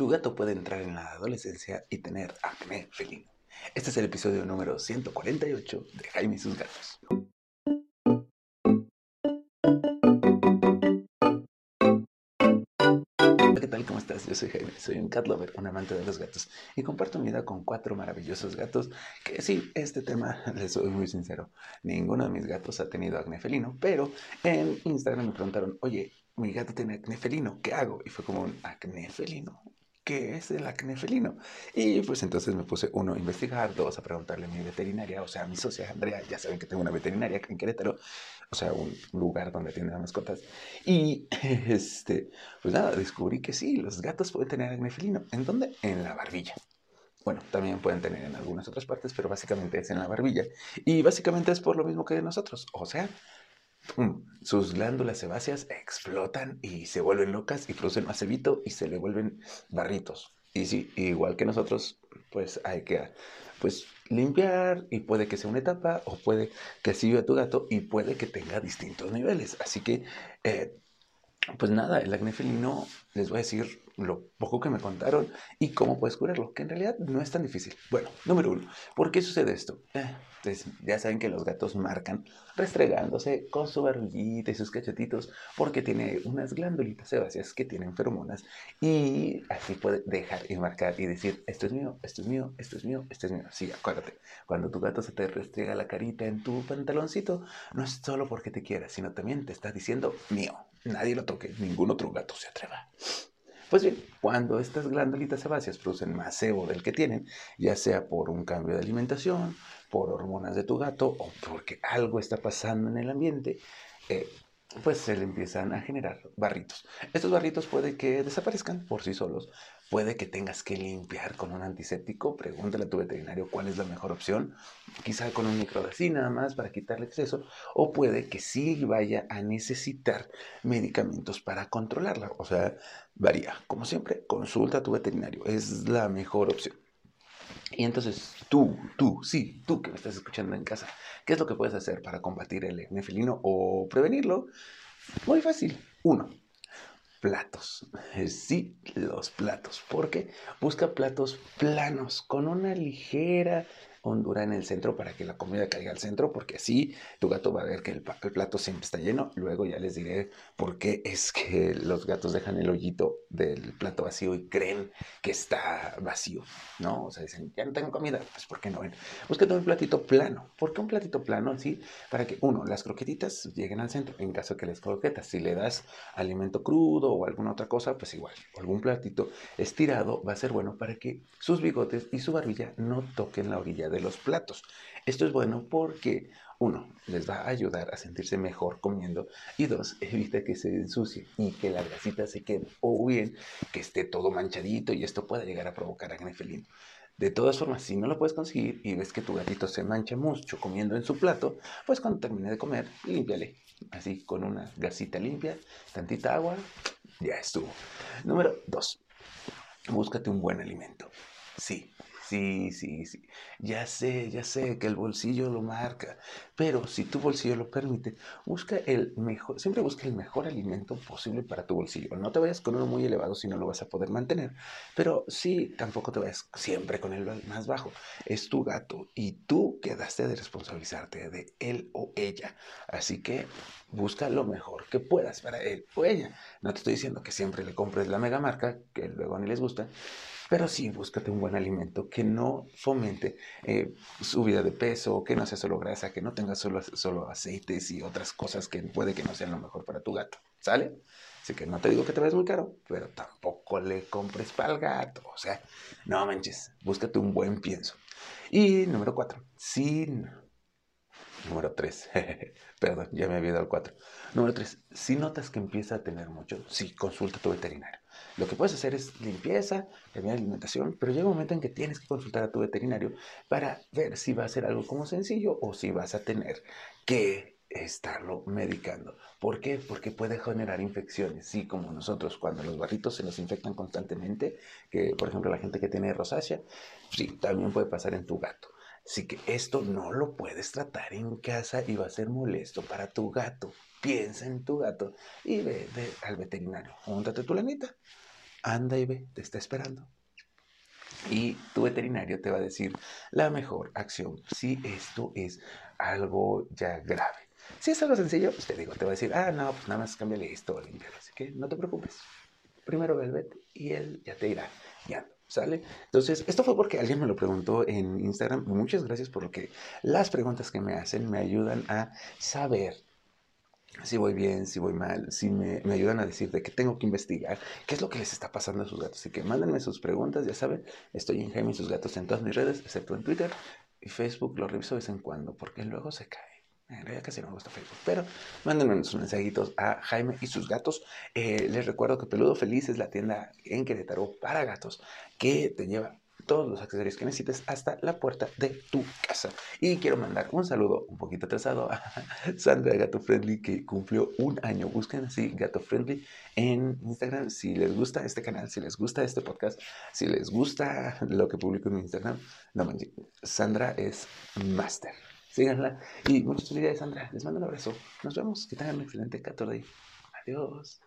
tu gato puede entrar en la adolescencia y tener acné felino. Este es el episodio número 148 de Jaime y sus gatos. ¿qué tal? ¿Cómo estás? Yo soy Jaime, soy un cat lover, un amante de los gatos y comparto mi vida con cuatro maravillosos gatos que sí, este tema, les soy muy sincero, ninguno de mis gatos ha tenido acné felino, pero en Instagram me preguntaron, oye, mi gato tiene acné felino, ¿qué hago? Y fue como un acné felino, qué es el acné felino. Y pues entonces me puse, uno, a investigar, dos, a preguntarle a mi veterinaria, o sea, a mi socia Andrea, ya saben que tengo una veterinaria en Querétaro, o sea, un lugar donde tienen mascotas. Y este, pues nada, descubrí que sí, los gatos pueden tener acné felino. ¿En dónde? En la barbilla. Bueno, también pueden tener en algunas otras partes, pero básicamente es en la barbilla. Y básicamente es por lo mismo que nosotros. O sea, sus glándulas sebáceas explotan y se vuelven locas y producen más cebito y se le vuelven barritos. Y sí, igual que nosotros, pues hay que pues, limpiar y puede que sea una etapa o puede que así viva tu gato y puede que tenga distintos niveles. Así que, eh, pues nada, el acné felino, les voy a decir lo poco que me contaron y cómo puedes curarlo, que en realidad no es tan difícil. Bueno, número uno, ¿por qué sucede esto? Eh, pues ya saben que los gatos marcan restregándose con su barbillita y sus cachetitos porque tiene unas glándulitas sebáceas que tienen feromonas y así puede dejar y marcar y decir, esto es mío, esto es mío, esto es mío, esto es mío. Sí, acuérdate, cuando tu gato se te restriega la carita en tu pantaloncito, no es solo porque te quiera, sino también te está diciendo mío. Nadie lo toque, ningún otro gato se atreva. Pues bien, cuando estas glándulitas sebáceas producen más sebo del que tienen, ya sea por un cambio de alimentación, por hormonas de tu gato o porque algo está pasando en el ambiente, eh, pues se le empiezan a generar barritos. Estos barritos puede que desaparezcan por sí solos, puede que tengas que limpiar con un antiséptico, pregúntale a tu veterinario cuál es la mejor opción, quizá con un microdacin nada más para quitarle exceso, o puede que sí vaya a necesitar medicamentos para controlarla, o sea, varía. Como siempre, consulta a tu veterinario, es la mejor opción. Y entonces tú, tú, sí, tú que me estás escuchando en casa, ¿qué es lo que puedes hacer para combatir el acné felino o prevenirlo? Muy fácil. Uno, platos. Sí, los platos. Porque busca platos planos, con una ligera hondura en el centro para que la comida caiga al centro, porque así tu gato va a ver que el, plato siempre está lleno. Luego ya les diré por qué es que los gatos dejan el hoyito del plato vacío y creen que está vacío, ¿no? O sea, dicen, ya no tengo comida, pues ¿por qué no ven? Búscate un platito plano. ¿Por qué un platito plano? Sí, para que, uno, las croquetitas lleguen al centro. En caso que les croquetas, si le das alimento crudo o alguna otra cosa, pues igual, algún platito estirado va a ser bueno para que sus bigotes y su barbilla no toquen la orilla de los platos. Esto es bueno porque, uno, les va a ayudar a sentirse mejor comiendo y dos, evita que se ensucie y que la grasita se quede o bien que esté todo manchadito y esto pueda llegar a provocar acné felino. De todas formas, si no lo puedes conseguir y ves que tu gatito se mancha mucho comiendo en su plato, pues cuando termine de comer, límpiale. Así, con una gasita limpia, tantita agua, ya estuvo. Número dos, búscate un buen alimento. Sí, Sí, sí, sí. Ya sé, ya sé que el bolsillo lo marca, pero si tu bolsillo lo permite, busca el mejor, siempre busca el mejor alimento posible para tu bolsillo. No te vayas con uno muy elevado si no lo vas a poder mantener, pero sí, tampoco te vayas siempre con el más bajo. Es tu gato y tú quedaste de responsabilizarte de él o ella. Así que busca lo mejor que puedas para él o ella. No te estoy diciendo que siempre le compres la mega marca, que luego ni les gusta, pero sí, búscate un buen alimento que no fomente eh, subida de peso, que no sea solo grasa, que no tenga solo, solo aceites y otras cosas que puede que no sean lo mejor para tu gato. ¿Sale? Así que no te digo que te vayas muy caro, pero tampoco le compres para el gato. O sea, no manches, búscate un buen pienso. Y número cuatro, sin Número 3. Perdón, ya me había dado el 4. Número 3. Si notas que empieza a tener mucho, sí, consulta a tu veterinario. Lo que puedes hacer es limpieza, cambiar alimentación, pero llega un momento en que tienes que consultar a tu veterinario para ver si va a ser algo como sencillo o si vas a tener que estarlo medicando. ¿Por qué? Porque puede generar infecciones. Sí, como nosotros, cuando los barritos se nos infectan constantemente, que por ejemplo la gente que tiene rosácea, sí, también puede pasar en tu gato. Así que esto no lo puedes tratar en casa y va a ser molesto para tu gato. Piensa en tu gato y ve, al veterinario. Júntate tu lanita anda y ve, te está esperando. Y tu veterinario te va a decir la mejor acción si esto es algo ya grave. Si es algo sencillo, pues te digo, te va a decir, ah, no, pues nada más cámbiale esto o Así que no te preocupes. Primero ve el vet y él ya te irá guiando. ¿Sale? Entonces, esto fue porque alguien me lo preguntó en Instagram. Muchas gracias por lo que las preguntas que me hacen me ayudan a saber si voy bien, si voy mal, si me, me, ayudan a decir de qué tengo que investigar, qué es lo que les está pasando a sus gatos. Así que mándenme sus preguntas, ya saben, estoy en Jaime y sus gatos en todas mis redes, excepto en Twitter y Facebook, lo reviso de vez en cuando, porque luego se cae. En realidad casi no me gusta Facebook, pero mándenme sus mensajitos a Jaime y sus gatos. Eh, les recuerdo que Peludo Feliz es la tienda en Querétaro para gatos que te lleva todos los accesorios que necesites hasta la puerta de tu casa. Y quiero mandar un saludo un poquito atrasado a Sandra Gato Friendly que cumplió un año. Busquen así Gato Friendly en Instagram si les gusta este canal, si les gusta este podcast, si les gusta lo que publico en Instagram. No, Sandra es master síganla. Y muchas felicidades, Sandra. Les mando un abrazo. Nos vemos. Que tengan un excelente 14 Adiós.